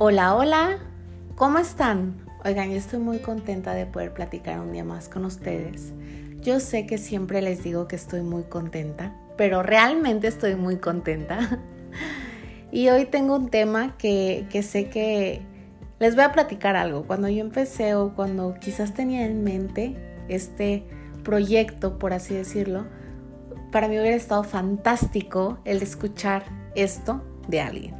Hola, hola, ¿cómo están? Oigan, yo estoy muy contenta de poder platicar un día más con ustedes. Yo sé que siempre les digo que estoy muy contenta, pero realmente estoy muy contenta. Y hoy tengo un tema que, que sé que les voy a platicar algo. Cuando yo empecé o cuando quizás tenía en mente este proyecto, por así decirlo, para mí hubiera estado fantástico el escuchar esto de alguien.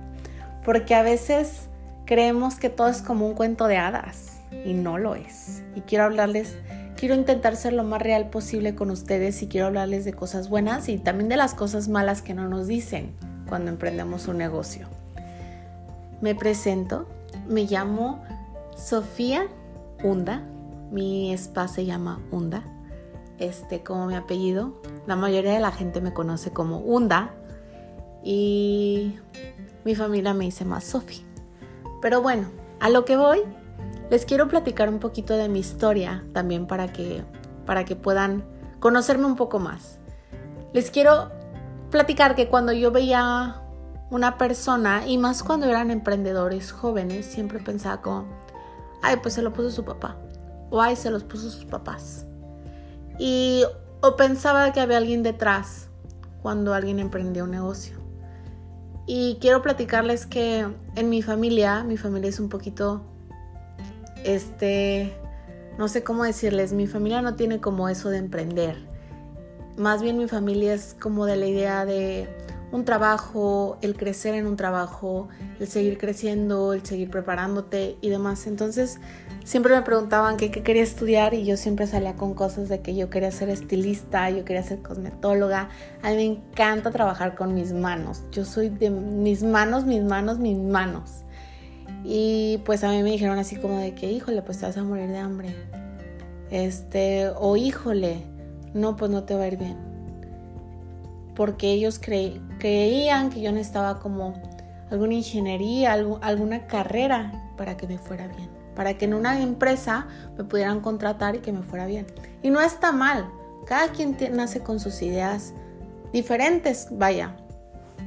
Porque a veces creemos que todo es como un cuento de hadas y no lo es. Y quiero hablarles, quiero intentar ser lo más real posible con ustedes y quiero hablarles de cosas buenas y también de las cosas malas que no nos dicen cuando emprendemos un negocio. Me presento, me llamo Sofía Hunda, mi spa se llama Hunda, este como mi apellido. La mayoría de la gente me conoce como Hunda y mi familia me dice más Sofía. Pero bueno, a lo que voy, les quiero platicar un poquito de mi historia también para que, para que puedan conocerme un poco más. Les quiero platicar que cuando yo veía una persona, y más cuando eran emprendedores jóvenes, siempre pensaba como, ay, pues se lo puso su papá, o ay, se los puso sus papás. Y o pensaba que había alguien detrás cuando alguien emprendía un negocio. Y quiero platicarles que en mi familia, mi familia es un poquito, este, no sé cómo decirles, mi familia no tiene como eso de emprender. Más bien mi familia es como de la idea de un trabajo, el crecer en un trabajo, el seguir creciendo, el seguir preparándote y demás. Entonces siempre me preguntaban qué quería estudiar y yo siempre salía con cosas de que yo quería ser estilista, yo quería ser cosmetóloga. A mí me encanta trabajar con mis manos. Yo soy de mis manos, mis manos, mis manos. Y pues a mí me dijeron así como de que, híjole, pues te vas a morir de hambre. Este, o híjole, no, pues no te va a ir bien porque ellos creían que yo necesitaba como alguna ingeniería, alguna carrera para que me fuera bien, para que en una empresa me pudieran contratar y que me fuera bien. Y no está mal, cada quien nace con sus ideas diferentes, vaya,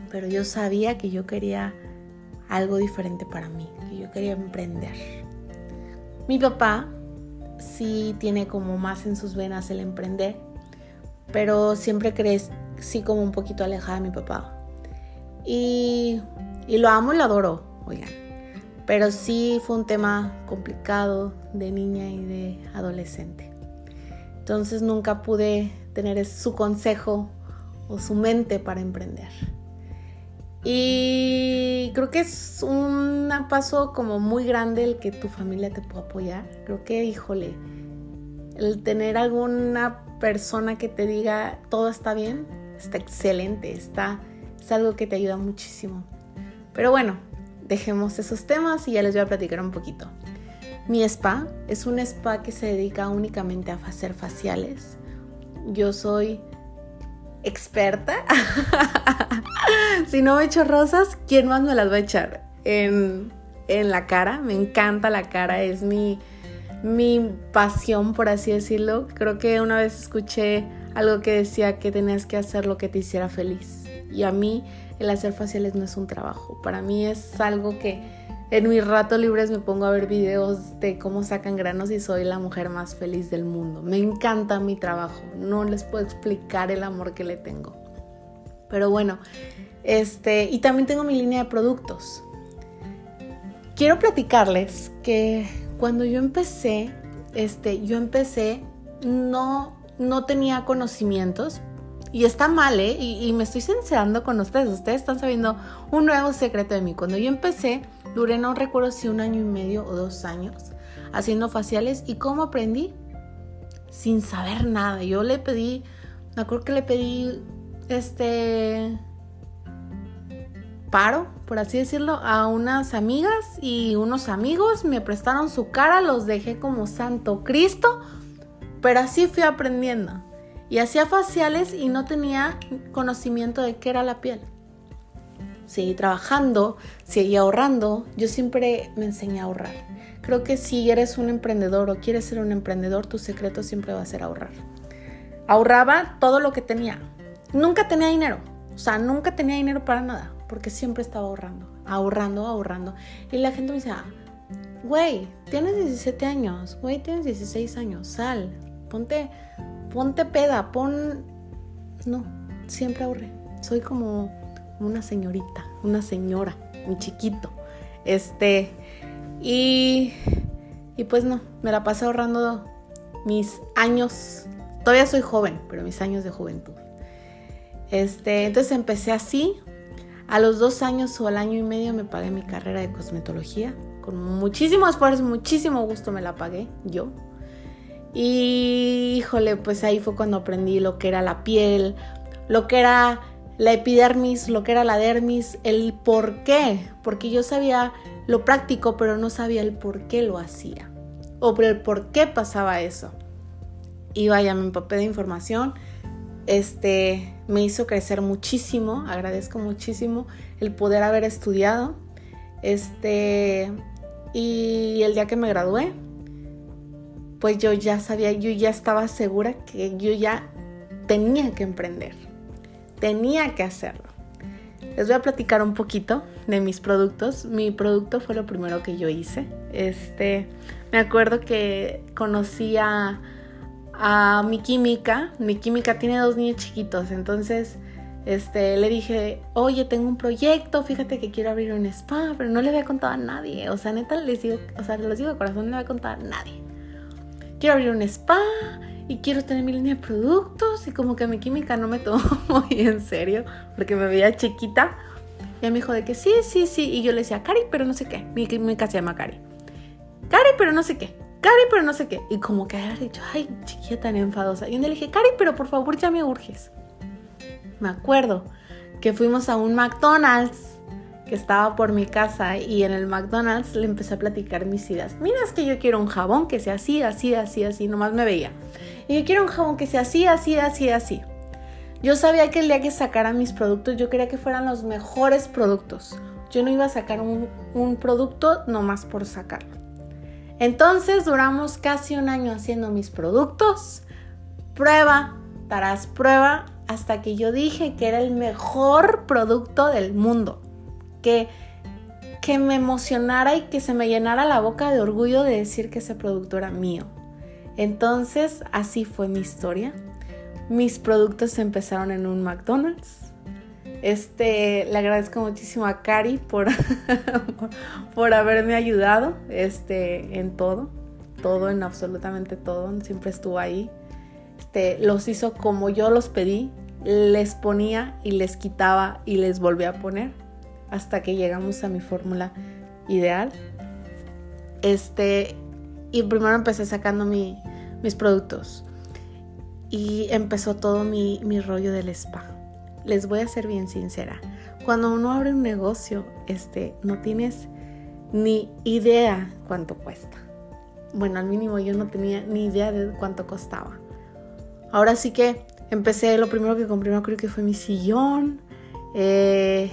pero yo sabía que yo quería algo diferente para mí, que yo quería emprender. Mi papá sí tiene como más en sus venas el emprender, pero siempre crees, sí como un poquito alejada de mi papá. Y, lo amo y lo adoro, oigan. Pero sí fue un tema complicado de niña y de adolescente. Entonces nunca pude tener su consejo o su mente para emprender. Y creo que es un paso como muy grande el que tu familia te pueda apoyar. Creo que, híjole, el tener alguna persona que te diga todo está bien, está excelente, está, es algo que te ayuda muchísimo. Pero bueno, dejemos esos temas y ya les voy a platicar un poquito. Mi spa es un spa que se dedica únicamente a hacer faciales. Yo soy experta. si no me echo rosas, ¿quién más me las va a echar? En, en la cara, me encanta la cara, es mi, mi pasión, por así decirlo. Creo que una vez escuché algo que decía que tenías que hacer lo que te hiciera feliz. Y a mí el hacer faciales no es un trabajo, para mí es algo que en mis ratos libres me pongo a ver videos de cómo sacan granos y soy la mujer más feliz del mundo. Me encanta mi trabajo, no les puedo explicar el amor que le tengo. Pero bueno, este, y también tengo mi línea de productos. Quiero platicarles que cuando yo empecé, este, yo empecé no no tenía conocimientos. Y está mal, ¿eh? Y, me estoy sincerando con ustedes. Ustedes están sabiendo un nuevo secreto de mí. Cuando yo empecé, duré, no recuerdo si un año y medio o dos años haciendo faciales. ¿Y cómo aprendí? Sin saber nada. Yo le pedí, me acuerdo que le pedí este paro, por así decirlo, a unas amigas y unos amigos me prestaron su cara, los dejé como santo Cristo pero así fui aprendiendo. Y hacía faciales y no tenía conocimiento de qué era la piel. Seguí trabajando, seguí ahorrando. Yo siempre me enseñé a ahorrar. Creo que si eres un emprendedor o quieres ser un emprendedor, tu secreto siempre va a ser ahorrar. Ahorraba todo lo que tenía. Nunca tenía dinero. O sea, nunca tenía dinero para nada. porque siempre estaba ahorrando, ahorrando, ahorrando. Y la gente me decía, güey, tienes 17 años, güey, tienes 16 años, sal, ponte, ponte peda, pon... No, siempre ahorré. Soy como una señorita, una señora, un chiquito. Este, y, y pues no, me la pasé ahorrando mis años. Todavía soy joven, pero mis años de juventud. Este, entonces empecé así. A los dos años o al año y medio me pagué mi carrera de cosmetología. Con muchísimo esfuerzo, muchísimo gusto me la pagué yo. Y híjole, pues ahí fue cuando aprendí lo que era la piel, lo que era la epidermis, lo que era la dermis, el por qué. Porque yo sabía lo práctico, pero no sabía el por qué lo hacía. O por el por qué pasaba eso. Y vaya, me empapé de información este me hizo crecer muchísimo, agradezco muchísimo el poder haber estudiado. Este y el día que me gradué, pues yo ya sabía, yo ya estaba segura que yo ya tenía que emprender. Tenía que hacerlo. Les voy a platicar un poquito de mis productos. Mi producto fue lo primero que yo hice. Este, me acuerdo que conocí a mi química. Mi química tiene dos niños chiquitos, entonces este, le dije, oye, tengo un proyecto, fíjate que quiero abrir un spa, pero no le había contado a nadie. O sea, neta, les digo, o sea, les digo de corazón, no le había contado a nadie. Quiero abrir un spa y quiero tener mi línea de productos y como que mi química no me tomó muy en serio porque me veía chiquita. Y me dijo de que sí, sí, sí. Y yo le decía, Cari, pero no sé qué. Mi química se llama Cari. Cari, pero no sé qué. Cari, pero no sé qué. Y como que había dicho, ay, chiquilla tan enfadosa. Y día le dije, Cari, pero por favor ya me urges. Me acuerdo que fuimos a un McDonald's que estaba por mi casa y en el McDonald's le empecé a platicar mis ideas. Mira, es que yo quiero un jabón que sea así, así, así, así, nomás me veía. Y yo quiero un jabón que sea así, así, así, así. Yo sabía que el día que sacara mis productos, yo quería que fueran los mejores productos. Yo no iba a sacar un, un producto nomás por sacarlo. Entonces duramos casi un año haciendo mis productos, prueba tras prueba, hasta que yo dije que era el mejor producto del mundo, que, que me emocionara y que se me llenara la boca de orgullo de decir que ese producto era mío. Entonces así fue mi historia. Mis productos empezaron en un McDonald's, este, le agradezco muchísimo a Cari por, por haberme ayudado este, en todo, todo, en absolutamente todo, siempre estuvo ahí. Este, los hizo como yo los pedí, les ponía y les quitaba y les volví a poner hasta que llegamos a mi fórmula ideal. Este, y primero empecé sacando mis productos y empezó todo mi, mi rollo del spa les voy a ser bien sincera. Cuando uno abre un negocio, este, no tienes ni idea cuánto cuesta. Bueno, al mínimo yo no tenía ni idea de cuánto costaba. Ahora sí que empecé, lo primero que compré, creo que fue mi sillón. Eh,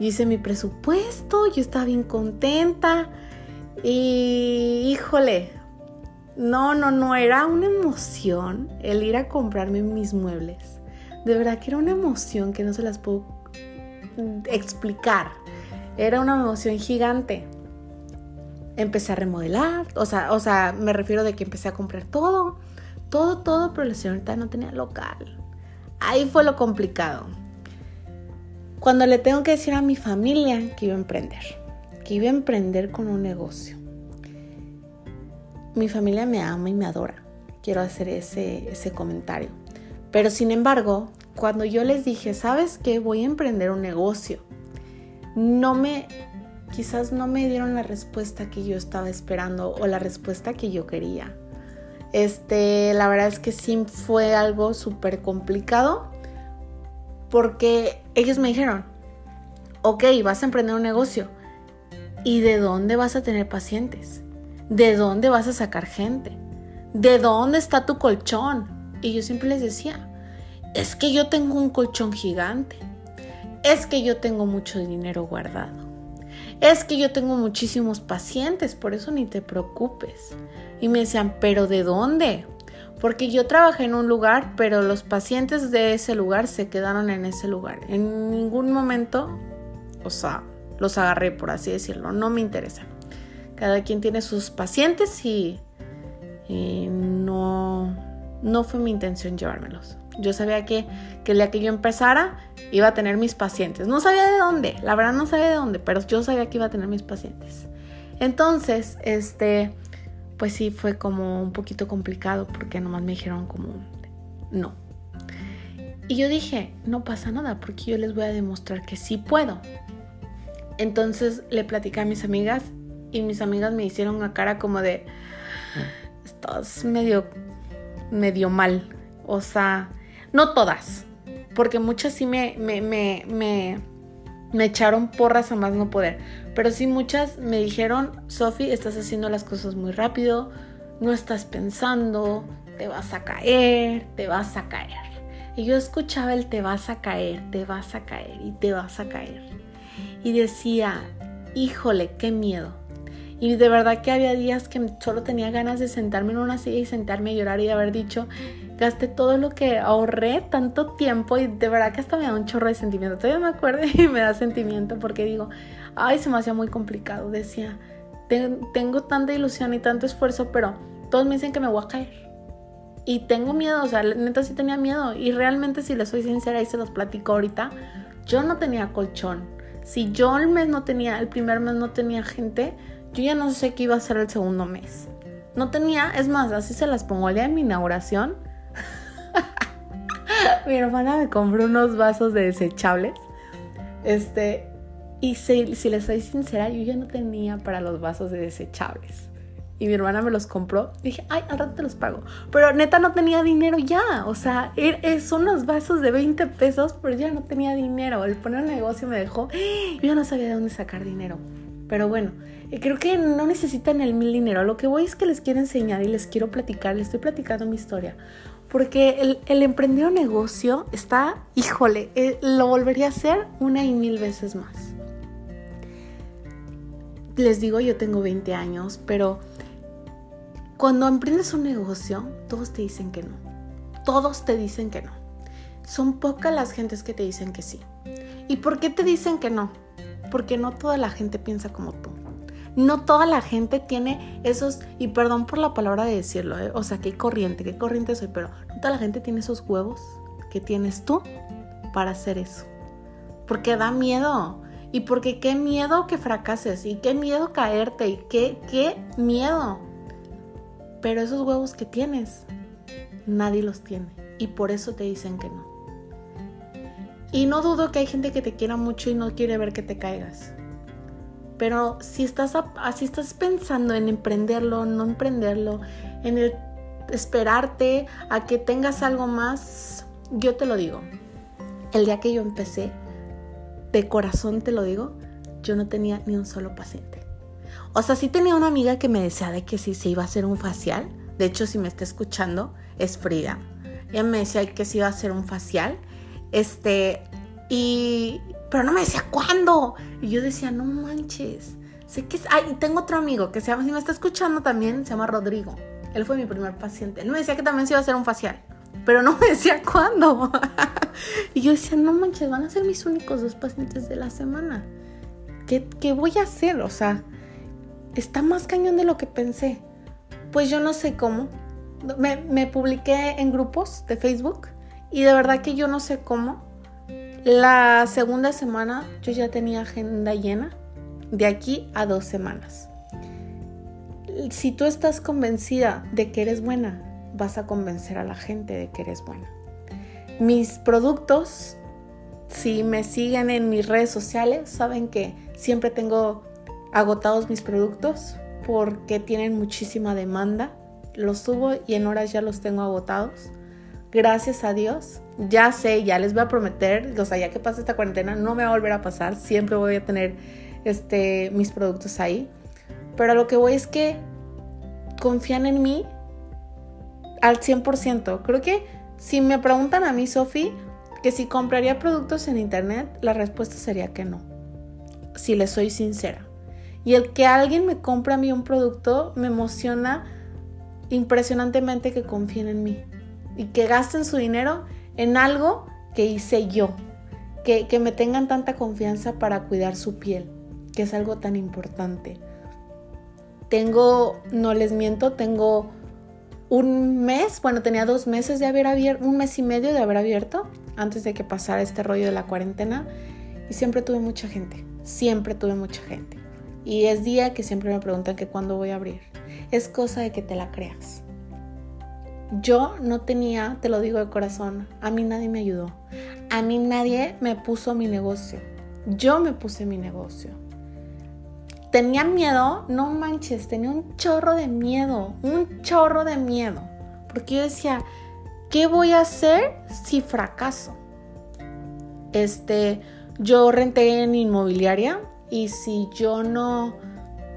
hice mi presupuesto, yo estaba bien contenta. Y híjole, no, no, no, era una emoción el ir a comprarme mis muebles de verdad que era una emoción que no se las puedo explicar. Era una emoción gigante. Empecé a remodelar, o sea, o sea, me refiero de que empecé a comprar todo, todo, todo, pero la señorita no tenía local. Ahí fue lo complicado. Cuando le tengo que decir a mi familia que iba a emprender, que iba a emprender con un negocio. Mi familia me ama y me adora. Quiero hacer ese, ese comentario. Pero sin embargo, cuando yo les dije, ¿sabes qué? Voy a emprender un negocio. No me, quizás no me dieron la respuesta que yo estaba esperando o la respuesta que yo quería. Este, la verdad es que sí fue algo súper complicado porque ellos me dijeron, ok, vas a emprender un negocio. ¿Y de dónde vas a tener pacientes? ¿De dónde vas a sacar gente? ¿De dónde está tu colchón? Y yo siempre les decía, es que yo tengo un colchón gigante, es que yo tengo mucho dinero guardado, es que yo tengo muchísimos pacientes, por eso ni te preocupes. Y me decían, pero ¿de dónde? Porque yo trabajé en un lugar, pero los pacientes de ese lugar se quedaron en ese lugar. En ningún momento o sea, los agarré por así decirlo, no me interesa. Cada quien tiene sus pacientes y, y no, no fue mi intención llevármelos. Yo sabía que, que el día que yo empezara iba a tener mis pacientes. No sabía de dónde, la verdad no sabía de dónde, pero yo sabía que iba a tener mis pacientes. Entonces, este, pues sí fue como un poquito complicado porque nomás me dijeron como no. Y yo dije, no pasa nada porque yo les voy a demostrar que sí puedo. Entonces le platicé a mis amigas y mis amigas me hicieron una cara como de, estás medio, medio mal. O sea, no todas, porque muchas sí me, me, me, me, me echaron porras a más no poder. Pero sí muchas me dijeron, Sofi, estás haciendo las cosas muy rápido, no estás pensando, te vas a caer, te vas a caer. Y yo escuchaba el te vas a caer, te vas a caer y te vas a caer. Y decía, híjole, qué miedo. Y de verdad que había días que solo tenía ganas de sentarme en una silla y sentarme a llorar y de haber dicho, gasté todo lo que ahorré tanto tiempo y de verdad que hasta me da un chorro de sentimiento. Todavía me acuerdo y me da sentimiento porque digo, ay, se me hacía muy complicado. Decía, tengo tanta ilusión y tanto esfuerzo, pero todos me dicen que me voy a caer. Y tengo miedo, o sea, neta sí tenía miedo. Y realmente, si les soy sincera y se los platico ahorita, yo no tenía colchón. Si yo el mes no tenía, el primer mes no tenía gente, yo ya no sé qué iba a ser el segundo mes. No tenía, es más, así se las pongo el día de mi inauguración. Mi hermana me compró unos vasos de desechables. Este, y si, si les soy sincera, yo ya no tenía para los vasos de desechables y mi hermana me los compró. Dije, ay, al rato te los pago. Pero neta no tenía dinero ya. O sea, er, er, son unos vasos de 20 pesos, pero ya no tenía dinero. El poner un negocio me dejó. Yo no sabía de dónde sacar dinero. Pero bueno, eh, creo que no necesitan el mil dinero. Lo que voy es que les quiero enseñar y les quiero platicar. Les estoy platicando mi historia. Porque el, el emprender un negocio está, híjole, eh, lo volvería a hacer una y mil veces más. Les digo, yo tengo 20 años, pero cuando emprendes un negocio, todos te dicen que no. Todos te dicen que no. Son pocas las gentes que te dicen que sí. ¿Y por qué te dicen que no? Porque no toda la gente piensa como tú. No toda la gente tiene esos, y perdón por la palabra de decirlo, ¿eh? o sea, qué corriente, qué corriente soy, pero no toda la gente tiene esos huevos que tienes tú para hacer eso. Porque da miedo. Y porque qué miedo que fracases, y qué miedo caerte, y qué, qué miedo. Pero esos huevos que tienes, nadie los tiene. Y por eso te dicen que no. Y no dudo que hay gente que te quiera mucho y no quiere ver que te caigas. Pero si estás, si estás pensando en emprenderlo, no emprenderlo, en esperarte a que tengas algo más, yo te lo digo. El día que yo empecé, de corazón te lo digo, yo no tenía ni un solo paciente. O sea, sí tenía una amiga que me decía de que si se iba a hacer un facial. De hecho, si me está escuchando, es Frida. Ella me decía que se iba a hacer un facial. Este, y. Pero no me decía cuándo. Y yo decía, no manches. Sé que. Ay, tengo otro amigo que se llama, si me está escuchando también, se llama Rodrigo. Él fue mi primer paciente. Él me decía que también se iba a hacer un facial. Pero no me decía cuándo. y yo decía, no manches, van a ser mis únicos dos pacientes de la semana. ¿Qué, qué voy a hacer? O sea, está más cañón de lo que pensé. Pues yo no sé cómo. Me, publiqué en grupos de Facebook y de verdad que yo no sé cómo. La segunda semana yo ya tenía agenda llena de aquí a dos semanas. Si tú estás convencida de que eres buena, vas a convencer a la gente de que eres buena. Mis productos, si me siguen en mis redes sociales, saben que siempre tengo agotados mis productos porque tienen muchísima demanda. Los subo y en horas ya los tengo agotados. Gracias a Dios. Ya sé, ya les voy a prometer, o sea, ya que pasa esta cuarentena, no me va a volver a pasar. Siempre voy a tener este, mis productos ahí. Pero lo que voy es que confían en mí al 100%. Creo que si me preguntan a mí, Sofi, que si compraría productos en internet, la respuesta sería que no. Si les soy sincera. Y el que alguien me compre a mí un producto me emociona impresionantemente que confíen en mí y que gasten su dinero en algo que hice yo, que, que me tengan tanta confianza para cuidar su piel, que es algo tan importante. Tengo, no les miento, tengo un mes, bueno, tenía dos meses de haber abierto, un mes y medio de haber abierto antes de que pasara este rollo de la cuarentena y siempre tuve mucha gente, siempre tuve mucha gente. Y es día que siempre me preguntan que cuándo voy a abrir. Es cosa de que te la creas. Yo no tenía, te lo digo de corazón, a mí nadie me ayudó. A mí nadie me puso mi negocio. Yo me puse mi negocio. Tenía miedo, no manches, tenía un chorro de miedo, un chorro de miedo. Porque yo decía, ¿qué voy a hacer si fracaso? Este, yo renté en inmobiliaria y si yo no,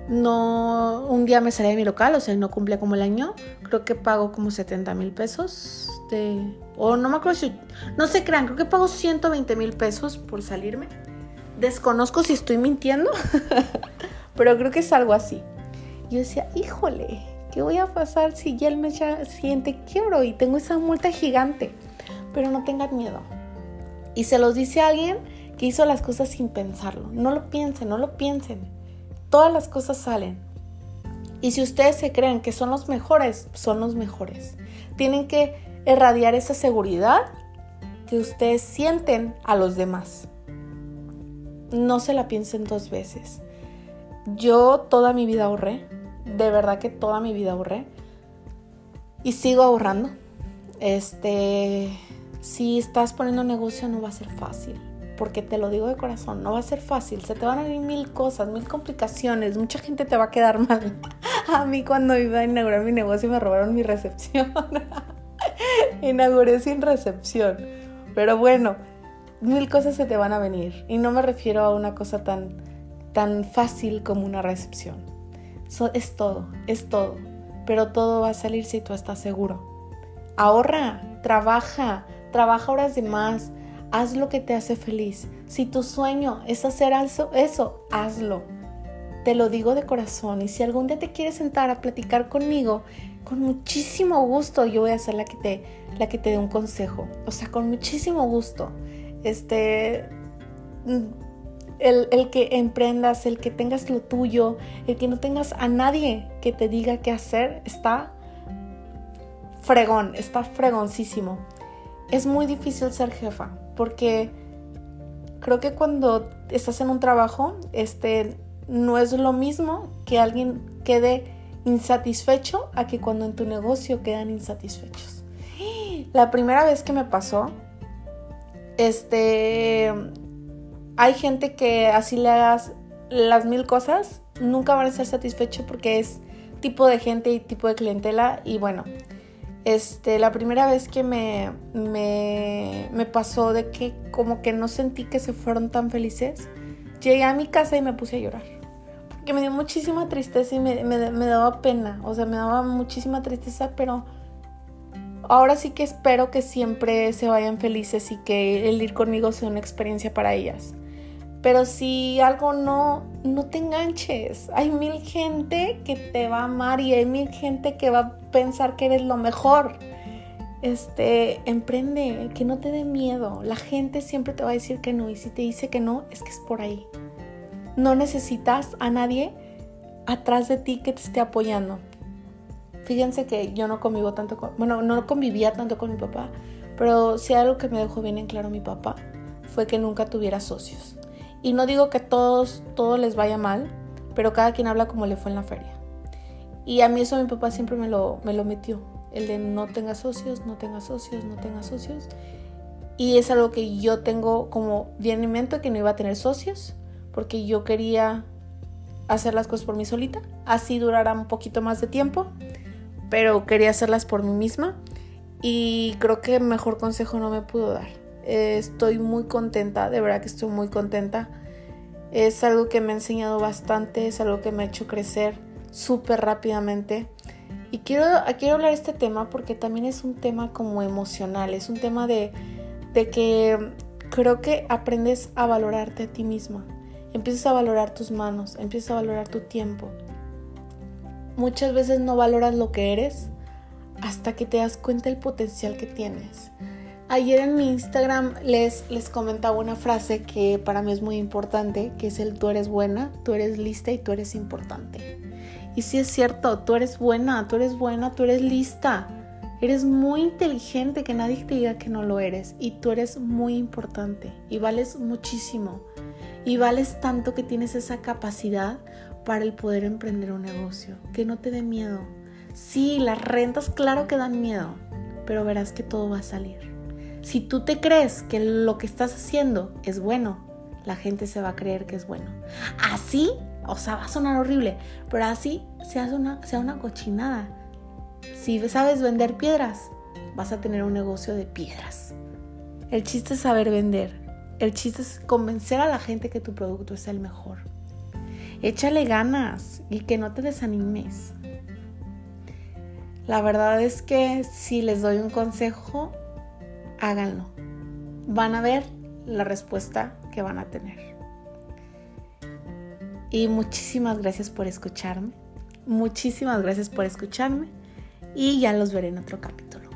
no, un día me salí de mi local, o sea, no cumplía como el año, creo que pago como 70 mil pesos de, o no me acuerdo si, no se crean, creo que pago 120 mil pesos por salirme. Desconozco si estoy mintiendo, pero creo que es algo así. Yo decía, híjole, ¿qué voy a pasar si ya el mes siguiente quiebro y tengo esa multa gigante? Pero no tengan miedo. Y se los dice a alguien que hizo las cosas sin pensarlo. No lo piensen, no lo piensen. Todas las cosas salen. Y si ustedes se creen que son los mejores, son los mejores. Tienen que irradiar esa seguridad que ustedes sienten a los demás. No se la piensen dos veces. Yo toda mi vida ahorré, de verdad que toda mi vida ahorré y sigo ahorrando. Este, si estás poniendo negocio no va a ser fácil porque te lo digo de corazón, no va a ser fácil, se te van a venir mil cosas, mil complicaciones, mucha gente te va a quedar mal. A mí cuando iba a inaugurar mi negocio me robaron mi recepción. Inauguré sin recepción. Pero bueno, mil cosas se te van a venir. Y no me refiero a una cosa tan, tan fácil como una recepción. es todo, es todo. Pero todo va a salir si tú estás seguro. Ahorra, trabaja, trabaja horas de más, Haz lo que te hace feliz. Si tu sueño es hacer eso, hazlo. Te lo digo de corazón. Y si algún día te quieres sentar a platicar conmigo, con muchísimo gusto yo voy a ser la que te, la que te dé un consejo. O sea, con muchísimo gusto. Este, el, el, que emprendas, el que tengas lo tuyo, el que no tengas a nadie que te diga qué hacer, está fregón, está fregoncísimo. Es muy difícil ser jefa porque creo que cuando estás en un trabajo, este, no es lo mismo que alguien quede insatisfecho a que cuando en tu negocio quedan insatisfechos. La primera vez que me pasó, este, hay gente que así le hagas las mil cosas, nunca van a ser satisfechos porque es tipo de gente y tipo de clientela y bueno, este, la primera vez que me, me, pasó de que como que no sentí que se fueron tan felices, llegué a mi casa y me puse a llorar. Porque me dio muchísima tristeza y me, me daba pena, o sea, me daba muchísima tristeza, pero ahora sí que espero que siempre se vayan felices y que el ir conmigo sea una experiencia para ellas. Pero si algo no, no te enganches. Hay mil gente que te va a amar y hay mil gente que va a pensar que eres lo mejor. Este, emprende, que no te dé miedo. La gente siempre te va a decir que no y si te dice que no, es que es por ahí. No necesitas a nadie atrás de ti que te esté apoyando. Fíjense que yo no convivo tanto con, bueno, no convivía tanto con mi papá, pero si algo que me dejó bien en claro mi papá fue que nunca tuviera socios. Y no digo que todos, todo les vaya mal, pero cada quien habla como le fue en la feria. Y a mí eso mi papá siempre me lo, me lo metió. El de no tenga socios, no tenga socios, no tenga socios. Y es algo que yo tengo como bien en mente que no iba a tener socios, porque yo quería hacer las cosas por mí solita. Así durará un poquito más de tiempo, pero quería hacerlas por mí misma. Y creo que mejor consejo no me pudo dar estoy muy contenta, de verdad que estoy muy contenta. Es algo que me ha enseñado bastante, es algo que me ha hecho crecer súper rápidamente. Y quiero, quiero hablar de este tema porque también es un tema como emocional, es un tema de, de que creo que aprendes a valorarte a ti misma. Empiezas a valorar tus manos, empiezas a valorar tu tiempo. Muchas veces no valoras lo que eres hasta que te das cuenta del potencial que tienes Ayer en mi Instagram les, les comentaba una frase que para mí es muy importante, que es el tú eres buena, tú eres lista y tú eres importante. Y sí es cierto, tú eres buena, tú eres buena, tú eres lista. Eres muy inteligente, que nadie te diga que no lo eres. Y tú eres muy importante y vales muchísimo. Y vales tanto que tienes esa capacidad para el poder emprender un negocio. Que no te dé miedo. Sí, las rentas claro que dan miedo, pero verás que todo va a salir. Si tú te crees que lo que estás haciendo es bueno, la gente se va a creer que es bueno. Así, o sea, va a sonar horrible, pero así se hace una, sea una cochinada. Si sabes vender piedras, vas a tener un negocio de piedras. El chiste es saber vender. El chiste es convencer a la gente que tu producto es el mejor. Échale ganas y que no te desanimes. La verdad es que si les doy un consejo, háganlo. Van a ver la respuesta que van a tener. Y muchísimas gracias por escucharme. Muchísimas gracias por escucharme. Y ya los veré en otro capítulo.